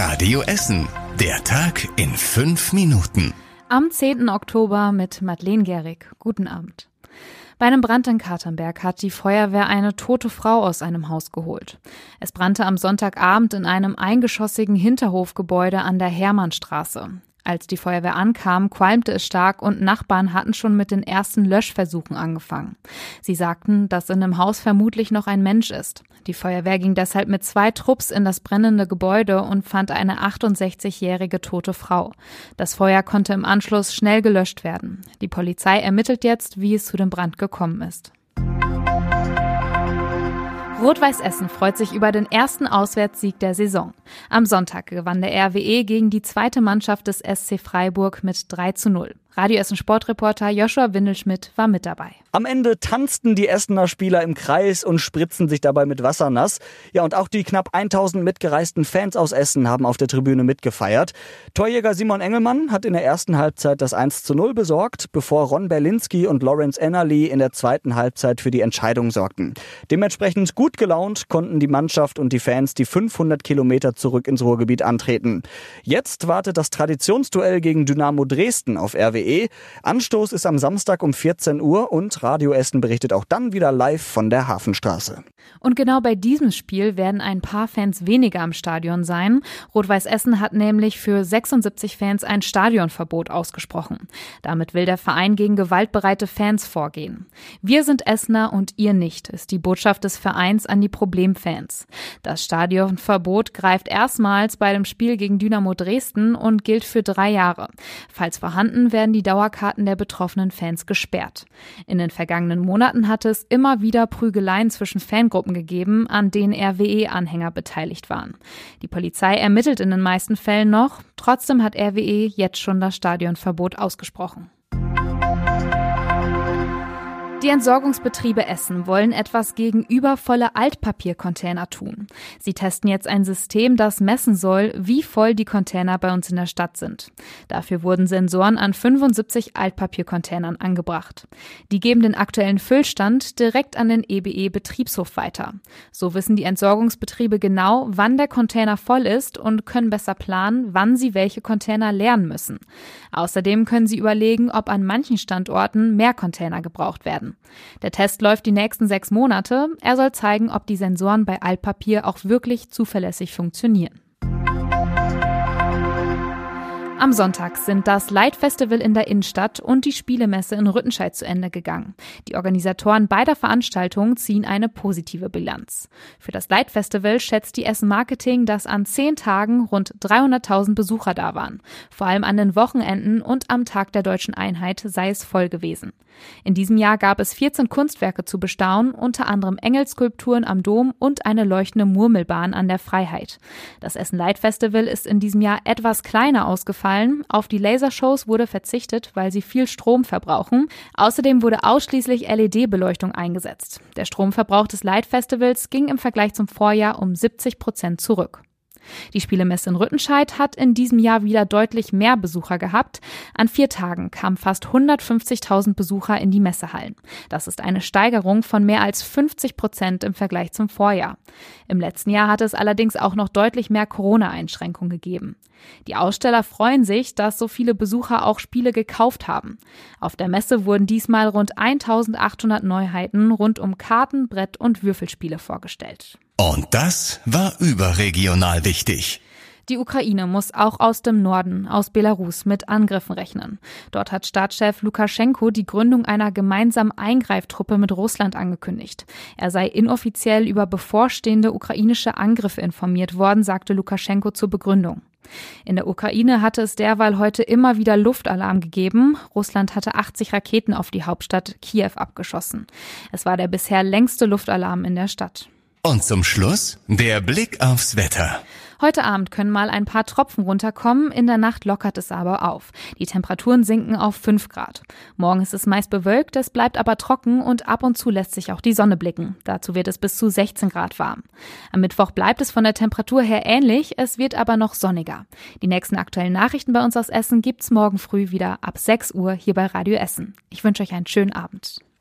Radio Essen. Der Tag in fünf Minuten. Am 10. Oktober mit Madeleine Gehrig. Guten Abend. Bei einem Brand in Katernberg hat die Feuerwehr eine tote Frau aus einem Haus geholt. Es brannte am Sonntagabend in einem eingeschossigen Hinterhofgebäude an der Hermannstraße. Als die Feuerwehr ankam, qualmte es stark und Nachbarn hatten schon mit den ersten Löschversuchen angefangen. Sie sagten, dass in dem Haus vermutlich noch ein Mensch ist. Die Feuerwehr ging deshalb mit zwei Trupps in das brennende Gebäude und fand eine 68-jährige tote Frau. Das Feuer konnte im Anschluss schnell gelöscht werden. Die Polizei ermittelt jetzt, wie es zu dem Brand gekommen ist. Rot-Weiß Essen freut sich über den ersten Auswärtssieg der Saison. Am Sonntag gewann der RWE gegen die zweite Mannschaft des SC Freiburg mit 3 zu 0. Radio Essen Sportreporter Joshua Windelschmidt war mit dabei. Am Ende tanzten die Essener Spieler im Kreis und spritzen sich dabei mit Wasser nass. Ja, und auch die knapp 1000 mitgereisten Fans aus Essen haben auf der Tribüne mitgefeiert. Torjäger Simon Engelmann hat in der ersten Halbzeit das 1 zu 0 besorgt, bevor Ron Berlinski und Lawrence Ennerly in der zweiten Halbzeit für die Entscheidung sorgten. Dementsprechend gut gelaunt konnten die Mannschaft und die Fans die 500 Kilometer zurück ins Ruhrgebiet antreten. Jetzt wartet das Traditionsduell gegen Dynamo Dresden auf RWE www.radioessen.de. Anstoß ist am Samstag um 14 Uhr und Radio Essen berichtet auch dann wieder live von der Hafenstraße. Und genau bei diesem Spiel werden ein paar Fans weniger am Stadion sein. Rot-Weiß Essen hat nämlich für 76 Fans ein Stadionverbot ausgesprochen. Damit will der Verein gegen gewaltbereite Fans vorgehen. Wir sind Essener und ihr nicht, ist die Botschaft des Vereins an die Problemfans. Das Stadionverbot greift erstmals bei dem Spiel gegen Dynamo Dresden und gilt für drei Jahre. Falls vorhanden, werden die Dauerkarten der betroffenen Fans gesperrt. In den vergangenen Monaten hatte es immer wieder Prügeleien zwischen Fangruppen Gruppen gegeben, an denen RWE-Anhänger beteiligt waren. Die Polizei ermittelt in den meisten Fällen noch, trotzdem hat RWE jetzt schon das Stadionverbot ausgesprochen. Die Entsorgungsbetriebe Essen wollen etwas gegen übervolle Altpapiercontainer tun. Sie testen jetzt ein System, das messen soll, wie voll die Container bei uns in der Stadt sind. Dafür wurden Sensoren an 75 Altpapiercontainern angebracht. Die geben den aktuellen Füllstand direkt an den EBE-Betriebshof weiter. So wissen die Entsorgungsbetriebe genau, wann der Container voll ist und können besser planen, wann sie welche Container leeren müssen. Außerdem können sie überlegen, ob an manchen Standorten mehr Container gebraucht werden werden. Der Test läuft die nächsten sechs Monate. Er soll zeigen, ob die Sensoren bei Altpapier auch wirklich zuverlässig funktionieren. Am Sonntag sind das Light Festival in der Innenstadt und die Spielemesse in Rüttenscheid zu Ende gegangen. Die Organisatoren beider Veranstaltungen ziehen eine positive Bilanz. Für das Light Festival schätzt die Essen Marketing, dass an zehn Tagen rund 300.000 Besucher da waren. Vor allem an den Wochenenden und am Tag der deutschen Einheit sei es voll gewesen. In diesem Jahr gab es 14 Kunstwerke zu bestaunen, unter anderem Engelskulpturen am Dom und eine leuchtende Murmelbahn an der Freiheit. Das Essen Light Festival ist in diesem Jahr etwas kleiner ausgefallen ausgefallen. Auf die Lasershows wurde verzichtet, weil sie viel Strom verbrauchen. Außerdem wurde ausschließlich LED-Beleuchtung eingesetzt. Der Stromverbrauch des Light Festivals ging im Vergleich zum Vorjahr um 70 Prozent zurück. Die Spielemesse in Rüttenscheid hat in diesem Jahr wieder deutlich mehr Besucher gehabt. An vier Tagen kamen fast 150.000 Besucher in die Messehallen. Das ist eine Steigerung von mehr als 50 Prozent im Vergleich zum Vorjahr. Im letzten Jahr hatte es allerdings auch noch deutlich mehr Corona-Einschränkungen gegeben. Die Aussteller freuen sich, dass so viele Besucher auch Spiele gekauft haben. Auf der Messe wurden diesmal rund 1800 Neuheiten rund um Karten, Brett und Würfelspiele vorgestellt. Und das war überregional wichtig. Die Ukraine muss auch aus dem Norden, aus Belarus, mit Angriffen rechnen. Dort hat Staatschef Lukaschenko die Gründung einer gemeinsamen Eingreiftruppe mit Russland angekündigt. Er sei inoffiziell über bevorstehende ukrainische Angriffe informiert worden, sagte Lukaschenko zur Begründung. In der Ukraine hatte es derweil heute immer wieder Luftalarm gegeben. Russland hatte 80 Raketen auf die Hauptstadt Kiew abgeschossen. Es war der bisher längste Luftalarm in der Stadt. Und zum Schluss der Blick aufs Wetter. Heute Abend können mal ein paar Tropfen runterkommen, in der Nacht lockert es aber auf. Die Temperaturen sinken auf 5 Grad. Morgen ist es meist bewölkt, es bleibt aber trocken und ab und zu lässt sich auch die Sonne blicken. Dazu wird es bis zu 16 Grad warm. Am Mittwoch bleibt es von der Temperatur her ähnlich, es wird aber noch sonniger. Die nächsten aktuellen Nachrichten bei uns aus Essen gibt's morgen früh wieder ab 6 Uhr hier bei Radio Essen. Ich wünsche euch einen schönen Abend.